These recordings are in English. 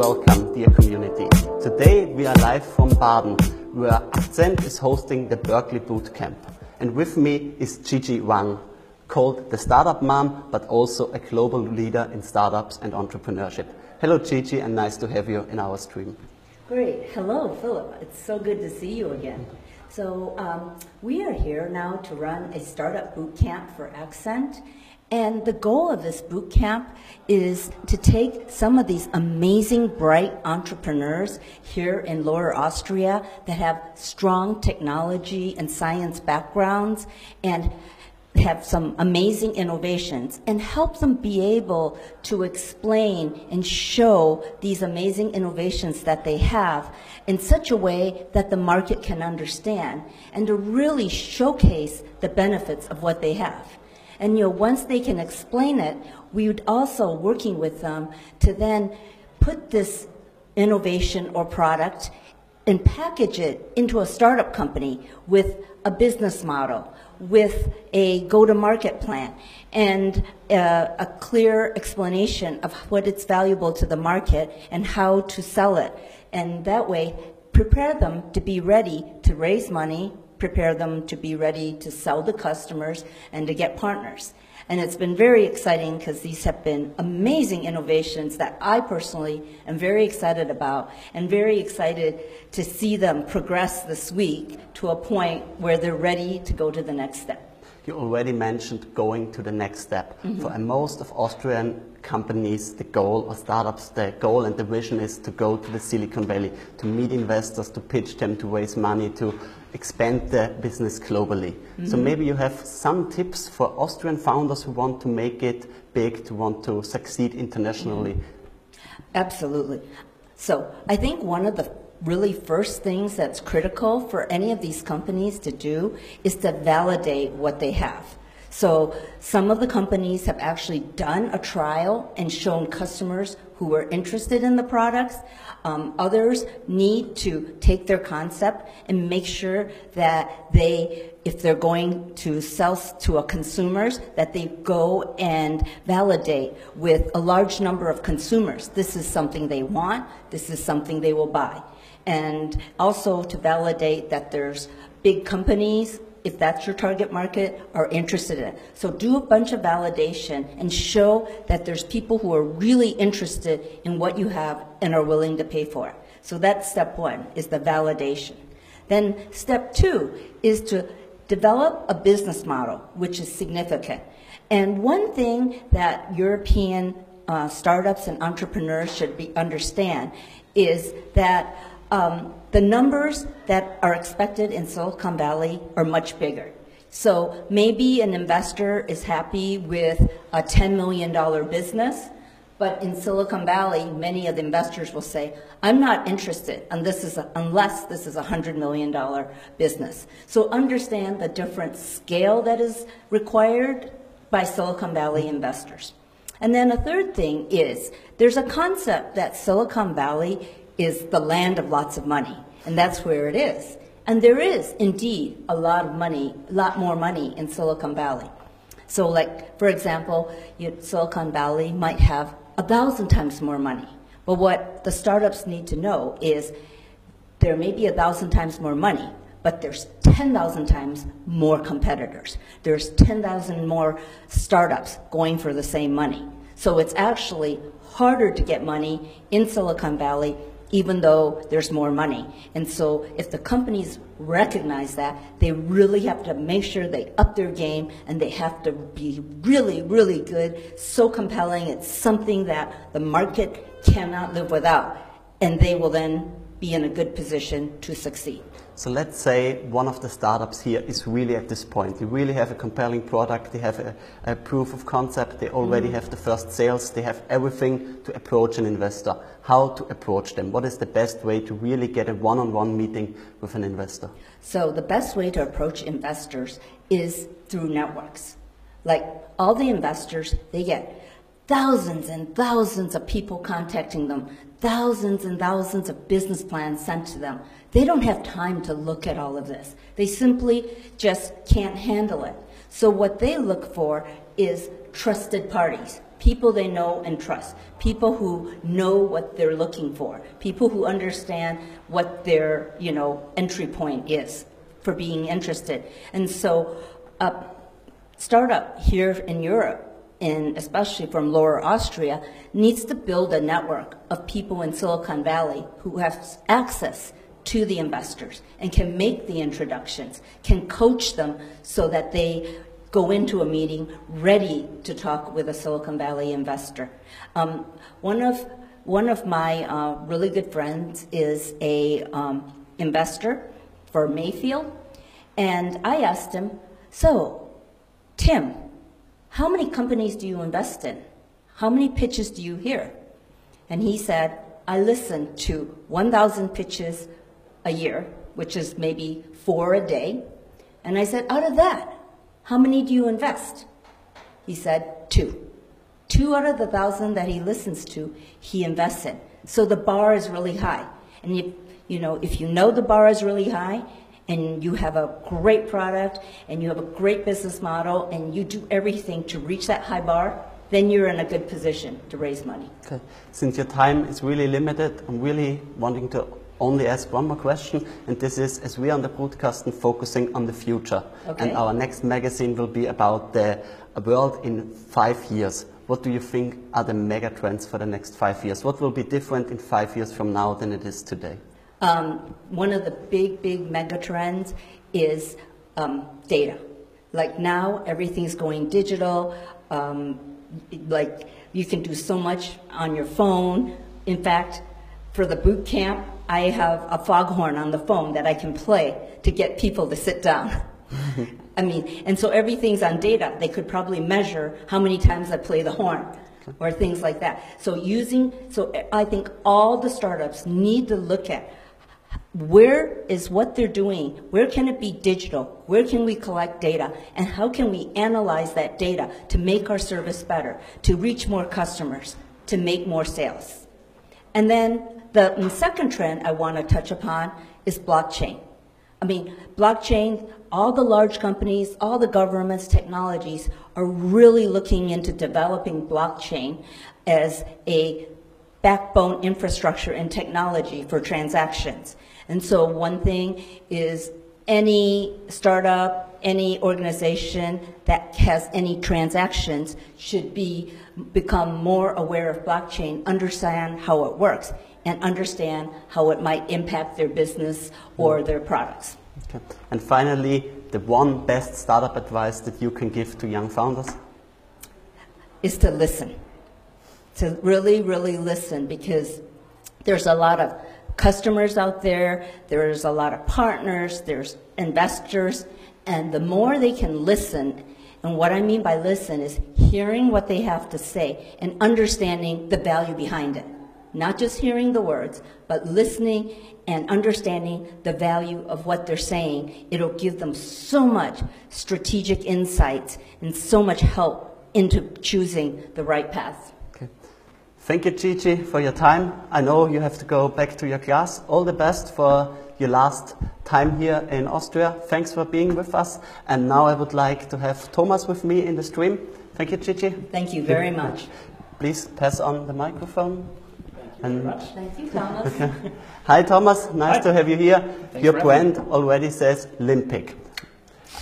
welcome, dear community. Today we are live from Baden, where Accent is hosting the Berkeley Bootcamp. And with me is Gigi Wang, called the Startup Mom, but also a global leader in startups and entrepreneurship. Hello, Gigi, and nice to have you in our stream. Great. Hello, Philip. It's so good to see you again. So um, we are here now to run a startup boot camp for Accent. And the goal of this boot camp is to take some of these amazing, bright entrepreneurs here in Lower Austria that have strong technology and science backgrounds and have some amazing innovations and help them be able to explain and show these amazing innovations that they have in such a way that the market can understand and to really showcase the benefits of what they have. And you know, once they can explain it, we would also working with them to then put this innovation or product and package it into a startup company with a business model, with a go-to-market plan, and uh, a clear explanation of what it's valuable to the market and how to sell it. And that way, prepare them to be ready to raise money, prepare them to be ready to sell to customers and to get partners. And it's been very exciting because these have been amazing innovations that I personally am very excited about and very excited to see them progress this week to a point where they're ready to go to the next step. You already mentioned going to the next step. Mm-hmm. For most of Austrian companies, the goal or startups, the goal and the vision is to go to the Silicon Valley, to meet investors, to pitch them, to raise money, to expand the business globally. Mm-hmm. So maybe you have some tips for Austrian founders who want to make it big, to want to succeed internationally. Mm-hmm. Absolutely. So I think one of the really first things that's critical for any of these companies to do is to validate what they have. So some of the companies have actually done a trial and shown customers who are interested in the products. Um, others need to take their concept and make sure that they, if they're going to sell to a consumers, that they go and validate with a large number of consumers. This is something they want. This is something they will buy. And also to validate that there's big companies if that's your target market, are interested in it. So do a bunch of validation and show that there's people who are really interested in what you have and are willing to pay for it. So that's step one, is the validation. Then step two is to develop a business model, which is significant. And one thing that European uh, startups and entrepreneurs should be, understand is that um, the numbers that are expected in Silicon Valley are much bigger. So maybe an investor is happy with a $10 million business, but in Silicon Valley, many of the investors will say, I'm not interested and this is a, unless this is a $100 million business. So understand the different scale that is required by Silicon Valley investors. And then a third thing is there's a concept that Silicon Valley is the land of lots of money, and that's where it is. And there is indeed a lot of money, a lot more money in Silicon Valley. So, like for example, you, Silicon Valley might have a thousand times more money. But what the startups need to know is there may be a thousand times more money, but there's 10,000 times more competitors. There's 10,000 more startups going for the same money. So it's actually harder to get money in Silicon Valley even though there's more money. And so if the companies recognize that, they really have to make sure they up their game and they have to be really, really good, so compelling. It's something that the market cannot live without. And they will then be in a good position to succeed. So let's say one of the startups here is really at this point. They really have a compelling product, they have a, a proof of concept, they already mm-hmm. have the first sales, they have everything to approach an investor. How to approach them? What is the best way to really get a one on one meeting with an investor? So, the best way to approach investors is through networks. Like all the investors, they get thousands and thousands of people contacting them, thousands and thousands of business plans sent to them. They don't have time to look at all of this. They simply just can't handle it. So what they look for is trusted parties. people they know and trust, people who know what they're looking for, people who understand what their, you know, entry point is for being interested. And so, a startup here in Europe, and especially from Lower Austria, needs to build a network of people in Silicon Valley who have access to the investors and can make the introductions, can coach them so that they go into a meeting ready to talk with a Silicon Valley investor. Um, one of one of my uh, really good friends is a um, investor for Mayfield, and I asked him, "So, Tim, how many companies do you invest in? How many pitches do you hear?" And he said, "I listen to 1,000 pitches a year, which is maybe four a day." And I said, "Out of that." How many do you invest? He said, Two. Two out of the thousand that he listens to, he invests in. So the bar is really high. And you, you know, if you know the bar is really high and you have a great product and you have a great business model and you do everything to reach that high bar, then you're in a good position to raise money. Okay. Since your time is really limited, I'm really wanting to only ask one more question, and this is, as we are on the broadcast and focusing on the future, okay. and our next magazine will be about the world in five years. What do you think are the mega trends for the next five years? What will be different in five years from now than it is today? Um, one of the big, big mega trends is um, data. Like now, everything's going digital. Um, like you can do so much on your phone. In fact, for the boot camp, I have a foghorn on the phone that I can play to get people to sit down. I mean, and so everything's on data. They could probably measure how many times I play the horn or things like that. So using, so I think all the startups need to look at where is what they're doing? Where can it be digital? Where can we collect data? And how can we analyze that data to make our service better, to reach more customers, to make more sales? And then the second trend I want to touch upon is blockchain. I mean, blockchain, all the large companies, all the governments, technologies are really looking into developing blockchain as a backbone infrastructure and technology for transactions. And so one thing is any startup, any organization that has any transactions should be become more aware of blockchain, understand how it works and understand how it might impact their business or their products. Okay. And finally, the one best startup advice that you can give to young founders? Is to listen. To really, really listen because there's a lot of customers out there, there's a lot of partners, there's investors, and the more they can listen, and what I mean by listen is hearing what they have to say and understanding the value behind it not just hearing the words, but listening and understanding the value of what they're saying. It'll give them so much strategic insights and so much help into choosing the right path. Okay. Thank you, Gigi, for your time. I know you have to go back to your class. All the best for your last time here in Austria. Thanks for being with us. And now I would like to have Thomas with me in the stream. Thank you, Gigi. Thank you very much. Please pass on the microphone. And Thank you, Thomas. Hi, Thomas. Nice Hi. to have you here. Thanks your brand already says Lympik.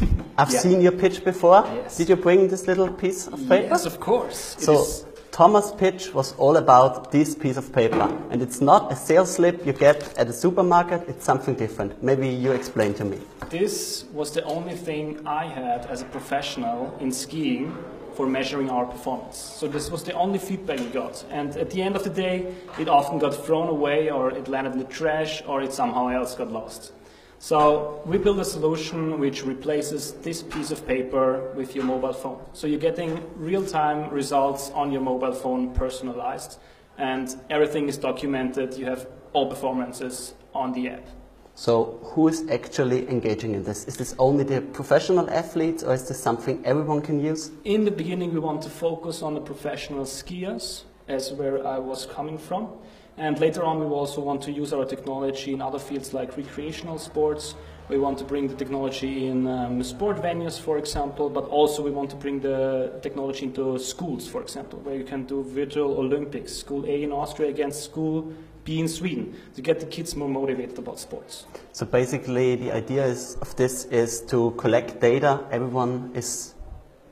I've yeah. seen your pitch before. Yes. Did you bring this little piece of paper? Yes, of course. so, Thomas' pitch was all about this piece of paper. And it's not a sales slip you get at a supermarket, it's something different. Maybe you explain to me. This was the only thing I had as a professional in skiing for measuring our performance. So this was the only feedback we got. And at the end of the day, it often got thrown away or it landed in the trash or it somehow else got lost. So we built a solution which replaces this piece of paper with your mobile phone. So you're getting real-time results on your mobile phone personalized and everything is documented. You have all performances on the app. So who is actually engaging in this? Is this only the professional athletes or is this something everyone can use? In the beginning we want to focus on the professional skiers as where I was coming from. And later on we also want to use our technology in other fields like recreational sports We want to bring the technology in um, sport venues, for example, but also we want to bring the technology into schools, for example, where you can do virtual Olympics, school A in Austria against school B in Sweden, to get the kids more motivated about sports. So basically, the idea is, of this is to collect data everyone is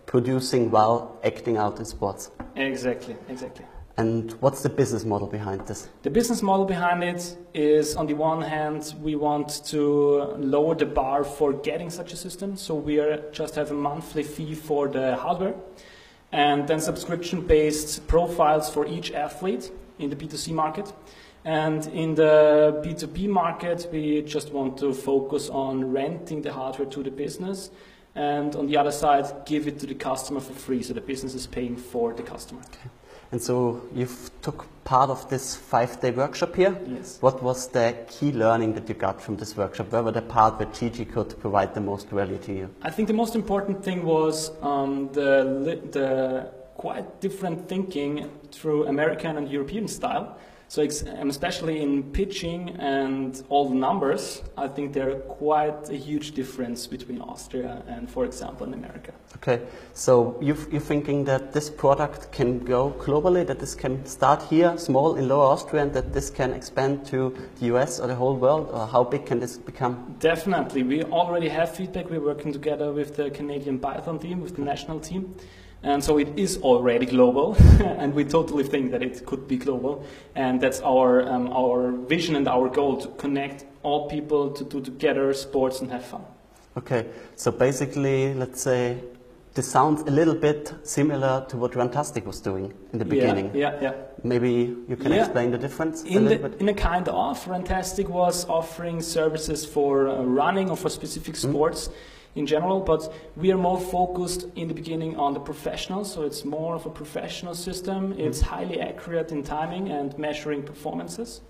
producing while acting out in sports. Exactly, exactly. And what's the business model behind this? The business model behind it is on the one hand, we want to lower the bar for getting such a system. So we are just have a monthly fee for the hardware and then subscription based profiles for each athlete in the B2C market. And in the B2B market, we just want to focus on renting the hardware to the business and on the other side, give it to the customer for free. So the business is paying for the customer. Okay. And so you've took part of this five-day workshop here. Yes. What was the key learning that you got from this workshop? Where were the part where Gigi could provide the most value to you? I think the most important thing was um, the, the quite different thinking through American and European style. So ex- especially in pitching and all the numbers, I think there are quite a huge difference between Austria and, for example, in America. Okay, so you you're thinking that this product can go globally, that this can start here, small in Lower Austria, and that this can expand to the US or the whole world, or how big can this become? Definitely. We already have feedback. We're working together with the Canadian Biathlon team, with the national team. And so it is already global, and we totally think that it could be global. And that's our, um, our vision and our goal to connect all people to do together sports and have fun. Okay, so basically, let's say this sounds a little bit similar to what Runtastic was doing in the beginning. Yeah, yeah, yeah. Maybe you can Yeah. explain the difference a In, little the, bit. in a kind of, Runtastic was offering services for uh, running or for specific sports in general, but we are more focused in the beginning on the professionals, so it's more of a professional system. It's highly accurate in timing and measuring performances.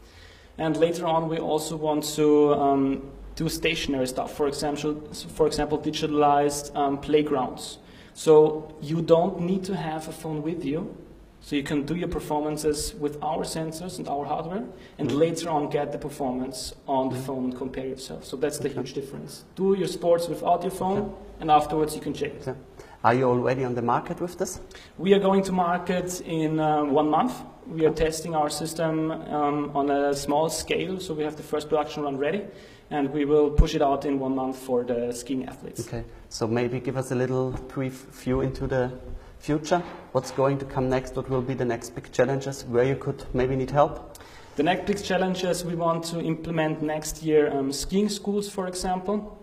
And later on, we also want to um, do stationary stuff, for example, for example digitalized um, playgrounds. So you don't need to have a phone with you. So you can do your performances with our sensors and our hardware, and later on get the performance on the phone and compare yourself. So that's the huge difference. Do your sports without your phone, and afterwards you can check it. Yeah. Are you already on the market with this? We are going to market in um, one month. We are testing our system um, on a small scale, so we have the first production run ready, and we will push it out in one month for the skiing athletes. Okay, so maybe give us a little brief view into the future. What's going to come next? What will be the next big challenges? Where you could maybe need help? The next big challenges we want to implement next year um, skiing schools, for example.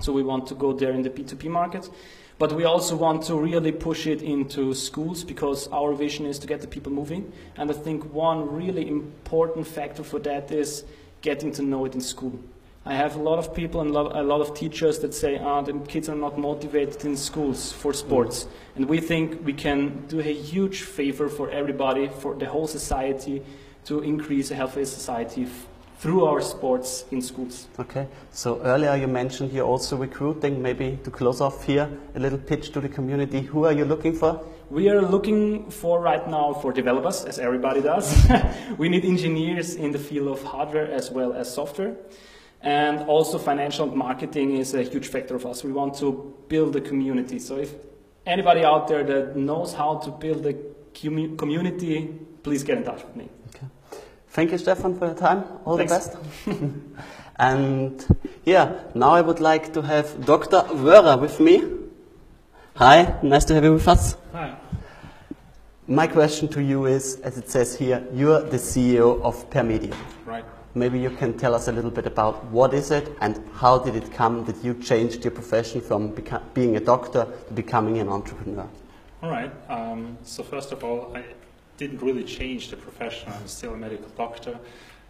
So we want to go there in the B2B market. But we also want to really push it into schools because our vision is to get the people moving. And I think one really important factor for that is getting to know it in school. I have a lot of people and lo- a lot of teachers that say, ah, the kids are not motivated in schools for sports. And we think we can do a huge favor for everybody, for the whole society, to increase a healthy society f- through our sports in schools. Okay, so earlier you mentioned you're also recruiting. Maybe to close off here, a little pitch to the community. Who are you looking for? We are looking for right now for developers, as everybody does. we need engineers in the field of hardware as well as software. And also financial marketing is a huge factor of us. We want to build a community. So if anybody out there that knows how to build a commu- community, please get in touch with me. Okay. Thank you, Stefan, for your time. All Thanks. the best. and yeah, now I would like to have Dr. Wöhrer with me. Hi, nice to have you with us. Hi. My question to you is, as it says here, you're the CEO of Permedio. Right. Maybe you can tell us a little bit about what is it and how did it come that you changed your profession from being a doctor to becoming an entrepreneur? All right. Um, so first of all, I didn't really change the profession. I'm still a medical doctor,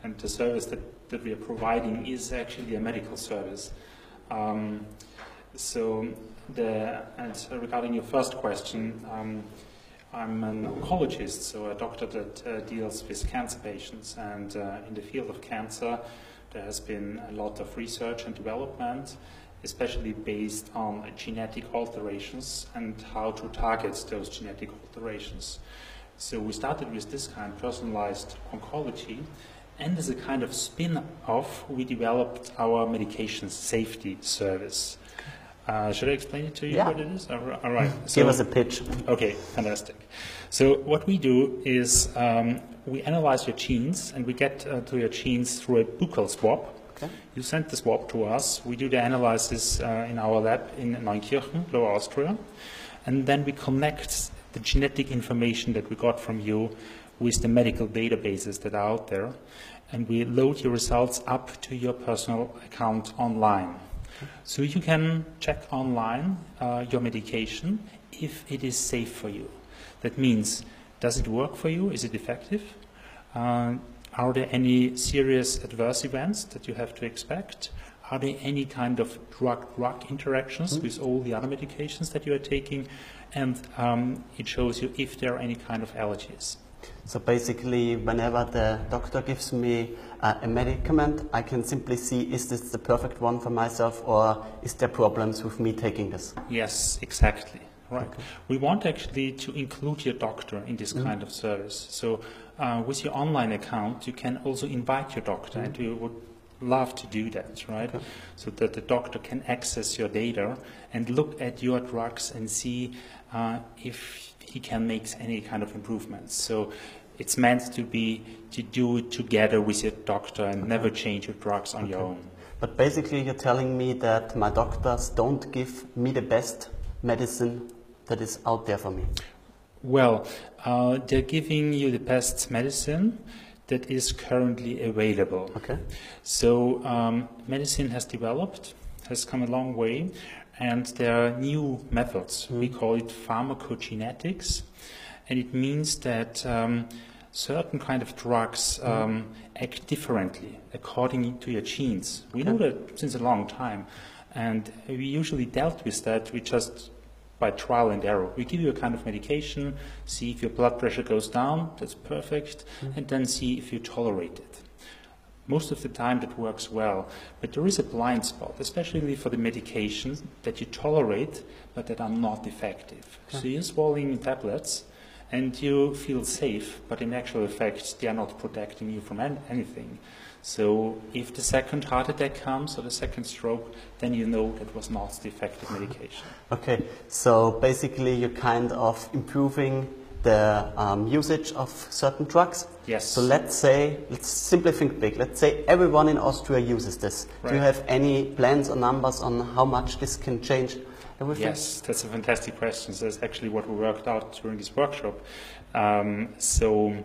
and the service that, that we are providing is actually a medical service. Um, so the and regarding your first question, um, I'm an oncologist, so a doctor that uh, deals with cancer patients, and uh, in the field of cancer, there has been a lot of research and development, especially based on genetic alterations and how to target those genetic alterations. So we started with this kind of personalized oncology, And as a kind of spin off, we developed our medication safety service. Uh, should I explain it to you Yeah. what it is? All ri- all right. Give us a pitch. Okay, fantastic. So what we do is um, we analyze your genes, and we get uh, to your genes through a buccal swab. Okay. You send the swab to us. We do the analysis uh, in our lab in Neunkirchen, Lower Austria, and then we connect the genetic information that we got from you with the medical databases that are out there, and we load your results up to your personal account online. So you can check online uh, your medication if it is safe for you. That means, does it work for you? Is it effective? Uh, are there any serious adverse events that you have to expect? Are there any kind of drug-drug interactions with all the other medications that you are taking? And um, it shows you if there are any kind of allergies. So basically, whenever the doctor gives me uh, a medicament, I can simply see is this the perfect one for myself or is there problems with me taking this? Yes, exactly. Right. We want actually to include your doctor in this kind of service. So, uh, with your online account, you can also invite your doctor, and we would love to do that, right? So that the doctor can access your data and look at your drugs and see uh, if he can make any kind of improvements. So. It's meant to be to do it together with your doctor and never change your drugs on your own. But basically, you're telling me that my doctors don't give me the best medicine that is out there for me. Well, uh, they're giving you the best medicine that is currently available. Okay. So, um, medicine has developed, has come a long way, and there are new methods. We call it pharmacogenetics, and it means that um, certain kind of drugs um, act differently according to your genes. We know that since a long time, and we usually dealt with that. We just by trial and error. We give you a kind of medication, see if your blood pressure goes down, that's perfect, and then see if you tolerate it. Most of the time that works well, but there is a blind spot, especially for the medications that you tolerate but that are not effective. So you're swallowing tablets and you feel safe, but in actual effect they are not protecting you from an- anything. So if the second heart attack comes or the second stroke, then you know that was not the effective medication. Okay, so basically, you're kind of improving the um, usage of certain drugs. Yes. So let's say, let's simply think big. Let's say everyone in Austria uses this. Do you have any plans or numbers on how much this can change? Yes, that's a fantastic question. So that's actually what we worked out during this workshop. Um, so,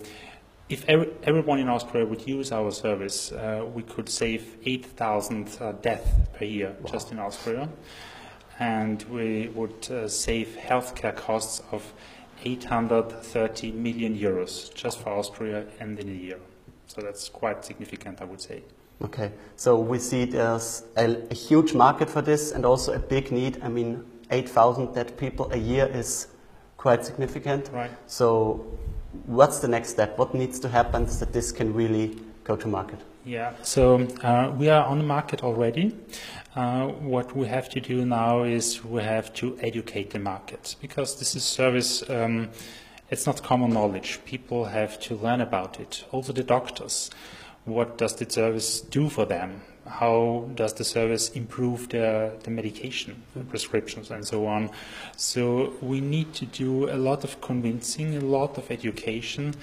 if every, everyone in Austria would use our service, uh, we could save 8,000 uh, deaths per year just in Austria. And we would uh, save healthcare costs of 830 million euros just for Austria and in a year. So that's quite significant, I would say. Okay, so we see there's a, a huge market for this and also a big need. I mean, 8,000 dead people a year is quite significant. Right. So, what's the next step? What needs to happen so that this can really go to market? Yeah, so uh, we are on the market already. Uh, what we have to do now is we have to educate the market because this is service. Um, it's not common knowledge. People have to learn about it. Also, the doctors. What does the service do for them? How does the service improve the, the medication, the prescriptions, and so on? So, we need to do a lot of convincing, a lot of education,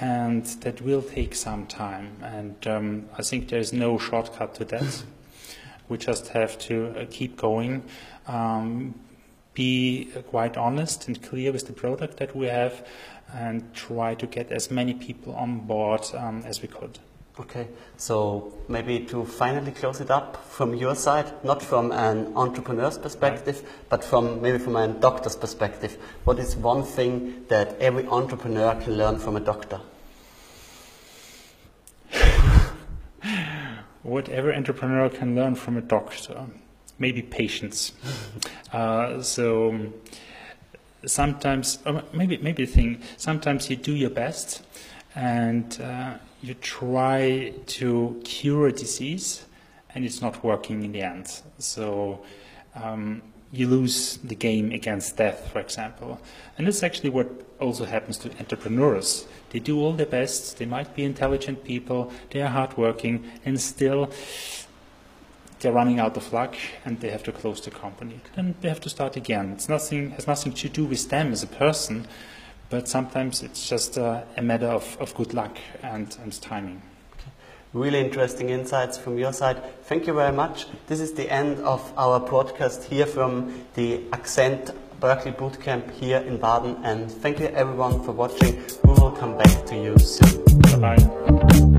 and that will take some time. And um, I think there's no shortcut to that. we just have to uh, keep going, um, be quite honest and clear with the product that we have, and try to get as many people on board um, as we could. Okay, so maybe to finally close it up from your side, not from an entrepreneur's perspective, but from maybe from a doctor's perspective. What is one thing that every entrepreneur can learn from a doctor? Whatever entrepreneur can learn from a doctor, maybe patience. uh, so sometimes, or maybe maybe the thing. Sometimes you do your best, and uh, you try to cure a disease, and it's not working in the end. So. Um, you lose the game against death, for example. And that's actually what also happens to entrepreneurs. They do all their best. They might be intelligent people. They are hardworking, and still they're running out of luck and they have to close the company. Then they have to start again. It's nothing has nothing to do with them as a person, but sometimes it's just a, a matter of, of good luck and, and timing. Really interesting insights from your side. Thank you very much. This is the end of our broadcast here from the Accent Berkeley Bootcamp here in Baden. And thank you everyone for watching. We will come back to you soon. Bye bye.